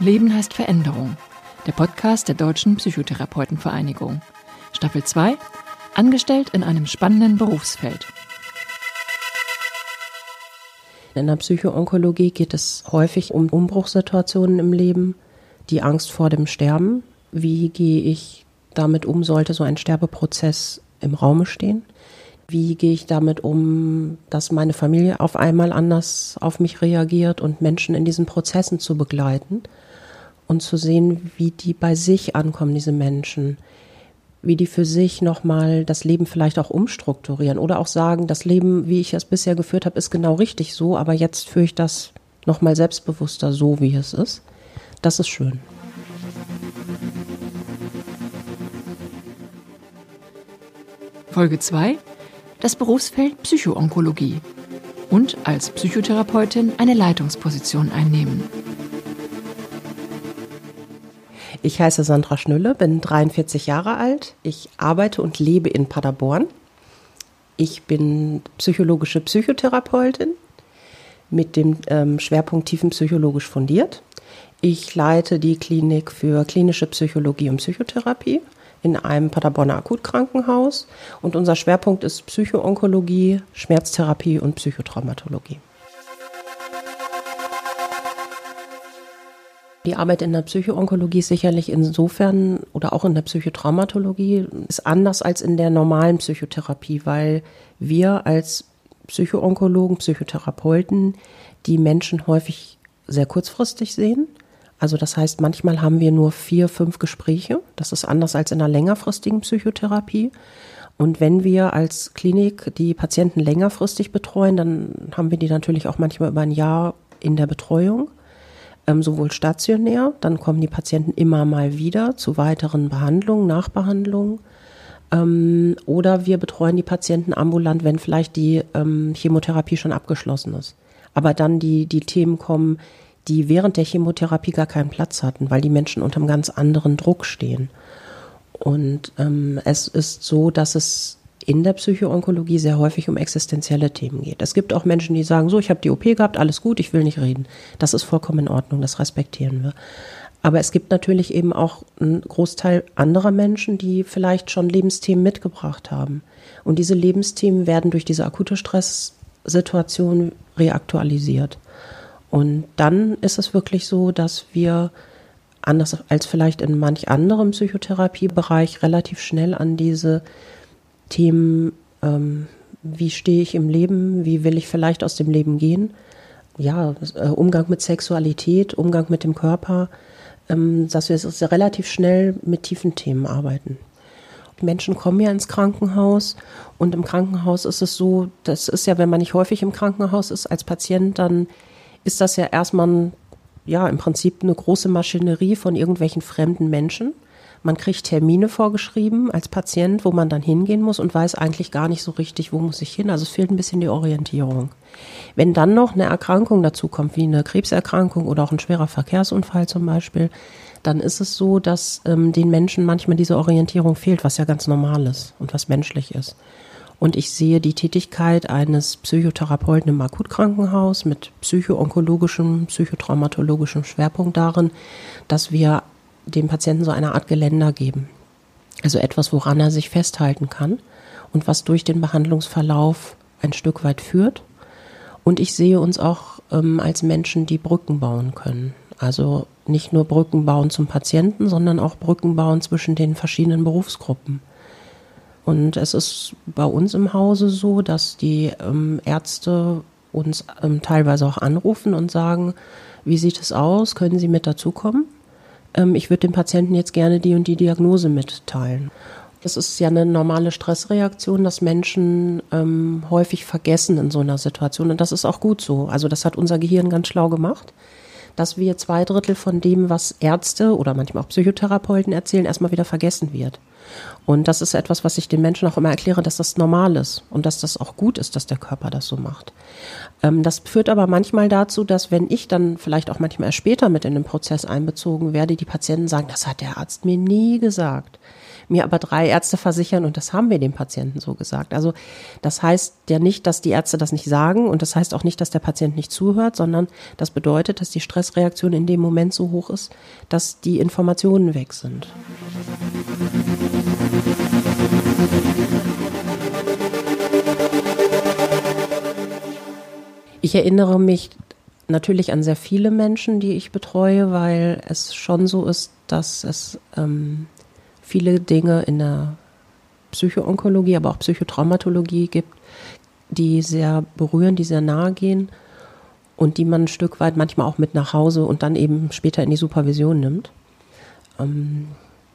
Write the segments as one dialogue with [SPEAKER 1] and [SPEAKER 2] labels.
[SPEAKER 1] Leben heißt Veränderung. Der Podcast der Deutschen Psychotherapeutenvereinigung. Staffel 2. Angestellt in einem spannenden Berufsfeld.
[SPEAKER 2] In der Psychoonkologie geht es häufig um Umbruchssituationen im Leben, die Angst vor dem Sterben. Wie gehe ich damit um, sollte so ein Sterbeprozess im Raume stehen? Wie gehe ich damit um, dass meine Familie auf einmal anders auf mich reagiert und Menschen in diesen Prozessen zu begleiten und zu sehen, wie die bei sich ankommen, diese Menschen, wie die für sich nochmal das Leben vielleicht auch umstrukturieren oder auch sagen, das Leben, wie ich es bisher geführt habe, ist genau richtig so, aber jetzt führe ich das nochmal selbstbewusster so, wie es ist. Das ist schön.
[SPEAKER 1] Folge 2 das Berufsfeld Psychoonkologie und als Psychotherapeutin eine Leitungsposition einnehmen.
[SPEAKER 2] Ich heiße Sandra Schnülle, bin 43 Jahre alt. Ich arbeite und lebe in Paderborn. Ich bin psychologische Psychotherapeutin mit dem ähm, Schwerpunkt tiefenpsychologisch fundiert. Ich leite die Klinik für klinische Psychologie und Psychotherapie in einem Paderborner Akutkrankenhaus und unser Schwerpunkt ist Psychoonkologie, Schmerztherapie und Psychotraumatologie. Die Arbeit in der Psychoonkologie ist sicherlich insofern oder auch in der Psychotraumatologie ist anders als in der normalen Psychotherapie, weil wir als Psychoonkologen, Psychotherapeuten die Menschen häufig sehr kurzfristig sehen also das heißt, manchmal haben wir nur vier, fünf Gespräche. Das ist anders als in einer längerfristigen Psychotherapie. Und wenn wir als Klinik die Patienten längerfristig betreuen, dann haben wir die natürlich auch manchmal über ein Jahr in der Betreuung, ähm, sowohl stationär, dann kommen die Patienten immer mal wieder zu weiteren Behandlungen, Nachbehandlungen. Ähm, oder wir betreuen die Patienten ambulant, wenn vielleicht die ähm, Chemotherapie schon abgeschlossen ist. Aber dann die, die Themen kommen, die während der Chemotherapie gar keinen Platz hatten, weil die Menschen unter einem ganz anderen Druck stehen. Und ähm, es ist so, dass es in der Psychoonkologie sehr häufig um existenzielle Themen geht. Es gibt auch Menschen, die sagen, so, ich habe die OP gehabt, alles gut, ich will nicht reden. Das ist vollkommen in Ordnung, das respektieren wir. Aber es gibt natürlich eben auch einen Großteil anderer Menschen, die vielleicht schon Lebensthemen mitgebracht haben. Und diese Lebensthemen werden durch diese akute Stresssituation reaktualisiert. Und dann ist es wirklich so, dass wir anders als vielleicht in manch anderem Psychotherapiebereich relativ schnell an diese Themen, ähm, wie stehe ich im Leben, wie will ich vielleicht aus dem Leben gehen, ja, äh, Umgang mit Sexualität, Umgang mit dem Körper, ähm, dass wir relativ schnell mit tiefen Themen arbeiten. Menschen kommen ja ins Krankenhaus und im Krankenhaus ist es so, das ist ja, wenn man nicht häufig im Krankenhaus ist als Patient, dann ist das ja erstmal ja im Prinzip eine große Maschinerie von irgendwelchen fremden Menschen. Man kriegt Termine vorgeschrieben als Patient, wo man dann hingehen muss und weiß eigentlich gar nicht so richtig, wo muss ich hin. Also es fehlt ein bisschen die Orientierung. Wenn dann noch eine Erkrankung dazu kommt, wie eine Krebserkrankung oder auch ein schwerer Verkehrsunfall zum Beispiel, dann ist es so, dass ähm, den Menschen manchmal diese Orientierung fehlt, was ja ganz normal ist und was menschlich ist. Und ich sehe die Tätigkeit eines Psychotherapeuten im Akutkrankenhaus mit psychoonkologischem, psychotraumatologischem Schwerpunkt darin, dass wir dem Patienten so eine Art Geländer geben. Also etwas, woran er sich festhalten kann und was durch den Behandlungsverlauf ein Stück weit führt. Und ich sehe uns auch ähm, als Menschen, die Brücken bauen können. Also nicht nur Brücken bauen zum Patienten, sondern auch Brücken bauen zwischen den verschiedenen Berufsgruppen. Und es ist bei uns im Hause so, dass die ähm, Ärzte uns ähm, teilweise auch anrufen und sagen, wie sieht es aus? Können Sie mit dazukommen? Ähm, ich würde dem Patienten jetzt gerne die und die Diagnose mitteilen. Es ist ja eine normale Stressreaktion, dass Menschen ähm, häufig vergessen in so einer Situation. Und das ist auch gut so. Also das hat unser Gehirn ganz schlau gemacht, dass wir zwei Drittel von dem, was Ärzte oder manchmal auch Psychotherapeuten erzählen, erstmal wieder vergessen wird. Und das ist etwas, was ich den Menschen auch immer erkläre, dass das normal ist und dass das auch gut ist, dass der Körper das so macht. Ähm, das führt aber manchmal dazu, dass wenn ich dann vielleicht auch manchmal erst später mit in den Prozess einbezogen werde, die Patienten sagen, das hat der Arzt mir nie gesagt. mir aber drei Ärzte versichern und das haben wir dem Patienten so gesagt. Also das heißt ja nicht, dass die Ärzte das nicht sagen und das heißt auch nicht, dass der Patient nicht zuhört, sondern das bedeutet, dass die Stressreaktion in dem Moment so hoch ist, dass die Informationen weg sind. Ich erinnere mich natürlich an sehr viele Menschen, die ich betreue, weil es schon so ist, dass es ähm, viele Dinge in der Psychoonkologie, aber auch Psychotraumatologie gibt, die sehr berühren, die sehr nahe gehen und die man ein Stück weit manchmal auch mit nach Hause und dann eben später in die Supervision nimmt. Ähm,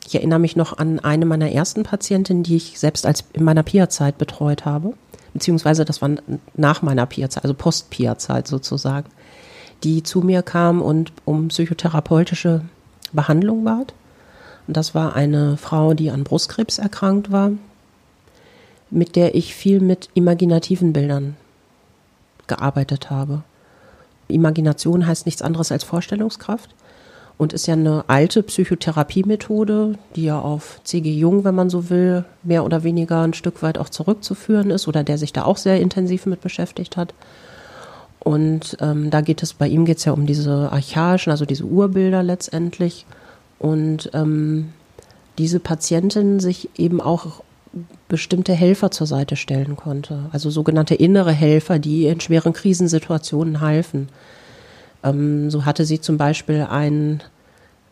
[SPEAKER 2] ich erinnere mich noch an eine meiner ersten Patientinnen, die ich selbst als in meiner PIA-Zeit betreut habe, beziehungsweise das war nach meiner PIA-Zeit, also Post-PIA-Zeit sozusagen die zu mir kam und um psychotherapeutische Behandlung bat. Und das war eine Frau, die an Brustkrebs erkrankt war, mit der ich viel mit imaginativen Bildern gearbeitet habe. Imagination heißt nichts anderes als Vorstellungskraft und ist ja eine alte Psychotherapiemethode, die ja auf C.G. Jung, wenn man so will, mehr oder weniger ein Stück weit auch zurückzuführen ist oder der sich da auch sehr intensiv mit beschäftigt hat. Und ähm, da geht es, bei ihm geht es ja um diese archaischen, also diese Urbilder letztendlich. Und ähm, diese Patientin sich eben auch bestimmte Helfer zur Seite stellen konnte. Also sogenannte innere Helfer, die in schweren Krisensituationen halfen. Ähm, so hatte sie zum Beispiel einen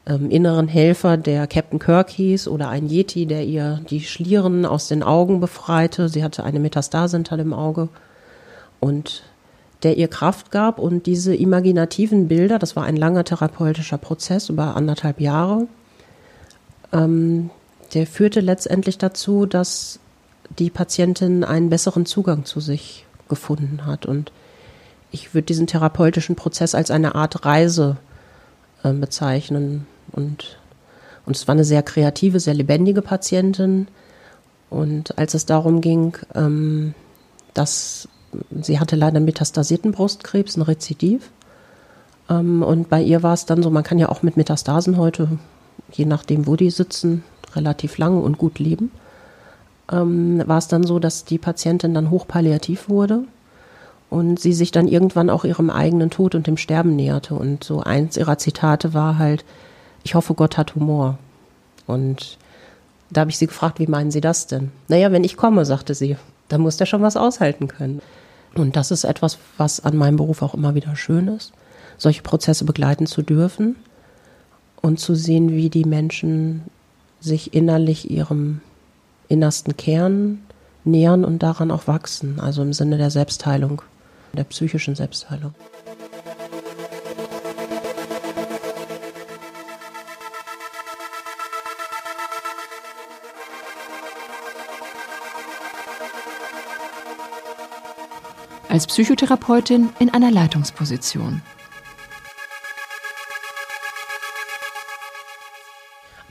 [SPEAKER 2] ähm, inneren Helfer, der Captain Kirk hieß, oder ein Yeti, der ihr die Schlieren aus den Augen befreite. Sie hatte eine Metastase hinter dem Auge. Und der ihr Kraft gab. Und diese imaginativen Bilder, das war ein langer therapeutischer Prozess über anderthalb Jahre, ähm, der führte letztendlich dazu, dass die Patientin einen besseren Zugang zu sich gefunden hat. Und ich würde diesen therapeutischen Prozess als eine Art Reise äh, bezeichnen. Und, und es war eine sehr kreative, sehr lebendige Patientin. Und als es darum ging, ähm, dass sie hatte leider metastasierten Brustkrebs, ein Rezidiv. Ähm, und bei ihr war es dann so, man kann ja auch mit Metastasen heute, je nachdem, wo die sitzen, relativ lange und gut leben. Ähm, war es dann so, dass die Patientin dann hochpalliativ wurde und sie sich dann irgendwann auch ihrem eigenen Tod und dem Sterben näherte. Und so eins ihrer Zitate war halt, ich hoffe, Gott hat Humor. Und da habe ich sie gefragt, wie meinen Sie das denn? Naja, wenn ich komme, sagte sie, dann muss der schon was aushalten können. Und das ist etwas, was an meinem Beruf auch immer wieder schön ist, solche Prozesse begleiten zu dürfen und zu sehen, wie die Menschen sich innerlich ihrem innersten Kern nähern und daran auch wachsen, also im Sinne der Selbstheilung, der psychischen Selbstheilung.
[SPEAKER 1] als Psychotherapeutin in einer Leitungsposition.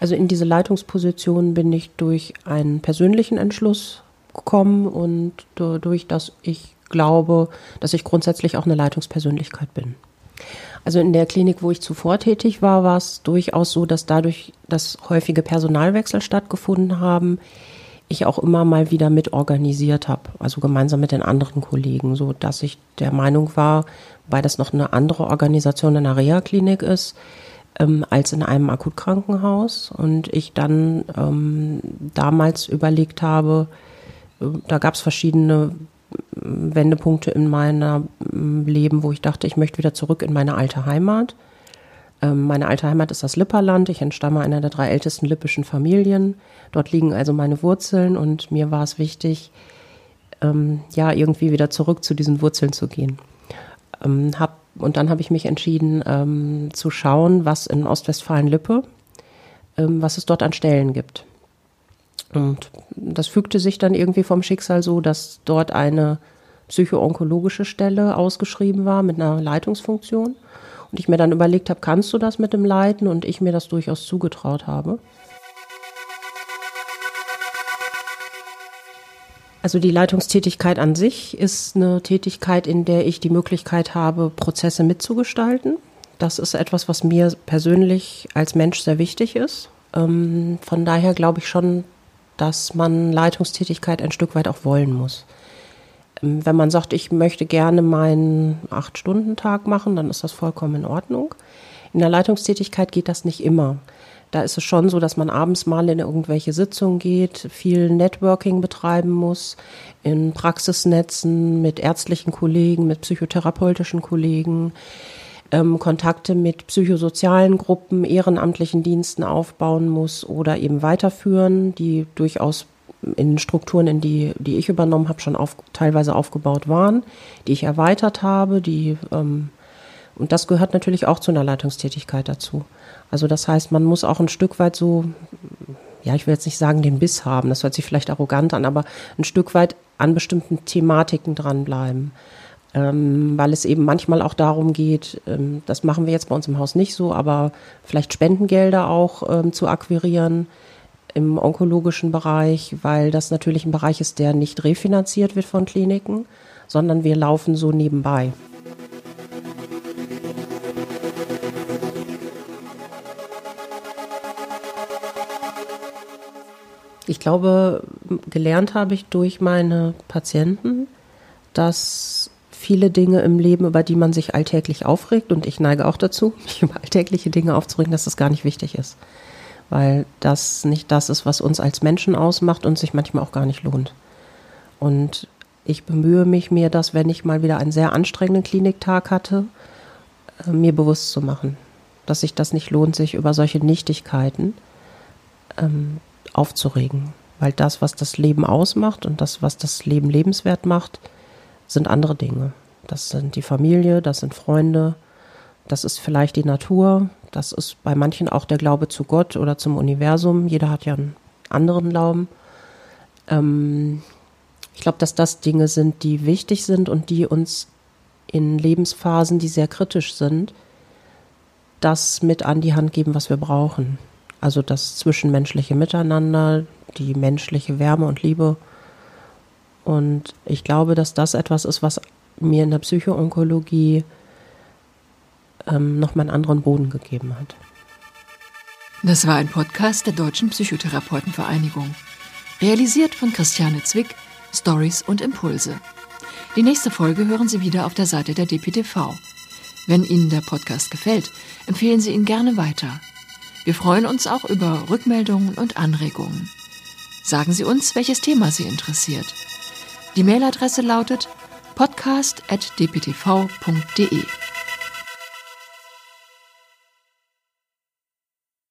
[SPEAKER 2] Also in diese Leitungsposition bin ich durch einen persönlichen Entschluss gekommen und dadurch, dass ich glaube, dass ich grundsätzlich auch eine Leitungspersönlichkeit bin. Also in der Klinik, wo ich zuvor tätig war, war es durchaus so, dass dadurch, dass häufige Personalwechsel stattgefunden haben, ich auch immer mal wieder mit organisiert habe, also gemeinsam mit den anderen Kollegen, so dass ich der Meinung war, weil das noch eine andere Organisation in der Reha-Klinik ist, ähm, als in einem Akutkrankenhaus. Und ich dann ähm, damals überlegt habe, äh, da gab es verschiedene Wendepunkte in meinem Leben, wo ich dachte, ich möchte wieder zurück in meine alte Heimat. Ähm, meine alte Heimat ist das Lipperland. Ich entstamme einer der drei ältesten lippischen Familien. Dort liegen also meine Wurzeln und mir war es wichtig, ähm, ja, irgendwie wieder zurück zu diesen Wurzeln zu gehen. Ähm, hab, und dann habe ich mich entschieden, ähm, zu schauen, was in Ostwestfalen-Lippe, ähm, was es dort an Stellen gibt. Und das fügte sich dann irgendwie vom Schicksal so, dass dort eine psychoonkologische Stelle ausgeschrieben war mit einer Leitungsfunktion. Und ich mir dann überlegt habe, kannst du das mit dem Leiten? Und ich mir das durchaus zugetraut habe. Also die Leitungstätigkeit an sich ist eine Tätigkeit, in der ich die Möglichkeit habe, Prozesse mitzugestalten. Das ist etwas, was mir persönlich als Mensch sehr wichtig ist. Ähm, von daher glaube ich schon, dass man Leitungstätigkeit ein Stück weit auch wollen muss. Ähm, wenn man sagt, ich möchte gerne meinen Acht-Stunden-Tag machen, dann ist das vollkommen in Ordnung. In der Leitungstätigkeit geht das nicht immer. Da ist es schon so, dass man abends mal in irgendwelche Sitzungen geht, viel Networking betreiben muss, in Praxisnetzen mit ärztlichen Kollegen, mit psychotherapeutischen Kollegen, ähm, Kontakte mit psychosozialen Gruppen, ehrenamtlichen Diensten aufbauen muss oder eben weiterführen, die durchaus in Strukturen, in die, die ich übernommen habe, schon auf, teilweise aufgebaut waren, die ich erweitert habe, die ähm, und das gehört natürlich auch zu einer Leitungstätigkeit dazu. Also das heißt, man muss auch ein Stück weit so, ja, ich will jetzt nicht sagen, den Biss haben, das hört sich vielleicht arrogant an, aber ein Stück weit an bestimmten Thematiken dranbleiben. Ähm, weil es eben manchmal auch darum geht, ähm, das machen wir jetzt bei uns im Haus nicht so, aber vielleicht Spendengelder auch ähm, zu akquirieren im onkologischen Bereich, weil das natürlich ein Bereich ist, der nicht refinanziert wird von Kliniken, sondern wir laufen so nebenbei. Ich glaube, gelernt habe ich durch meine Patienten, dass viele Dinge im Leben, über die man sich alltäglich aufregt, und ich neige auch dazu, mich über alltägliche Dinge aufzuregen, dass das gar nicht wichtig ist. Weil das nicht das ist, was uns als Menschen ausmacht und sich manchmal auch gar nicht lohnt. Und ich bemühe mich, mir das, wenn ich mal wieder einen sehr anstrengenden Kliniktag hatte, äh, mir bewusst zu machen, dass sich das nicht lohnt, sich über solche Nichtigkeiten ähm, aufzuregen. Weil das, was das Leben ausmacht und das, was das Leben lebenswert macht, sind andere Dinge. Das sind die Familie, das sind Freunde, das ist vielleicht die Natur, das ist bei manchen auch der Glaube zu Gott oder zum Universum. Jeder hat ja einen anderen Glauben. Ähm, ich glaube, dass das Dinge sind, die wichtig sind und die uns in Lebensphasen, die sehr kritisch sind, das mit an die Hand geben, was wir brauchen. Also das zwischenmenschliche Miteinander, die menschliche Wärme und Liebe. Und ich glaube, dass das etwas ist, was mir in der Psychoonkologie ähm, nochmal einen anderen Boden gegeben hat.
[SPEAKER 1] Das war ein Podcast der Deutschen Psychotherapeutenvereinigung. Realisiert von Christiane Zwick, Stories und Impulse. Die nächste Folge hören Sie wieder auf der Seite der DPTV. Wenn Ihnen der Podcast gefällt, empfehlen Sie ihn gerne weiter. Wir freuen uns auch über Rückmeldungen und Anregungen. Sagen Sie uns, welches Thema Sie interessiert. Die Mailadresse lautet podcast.dptv.de.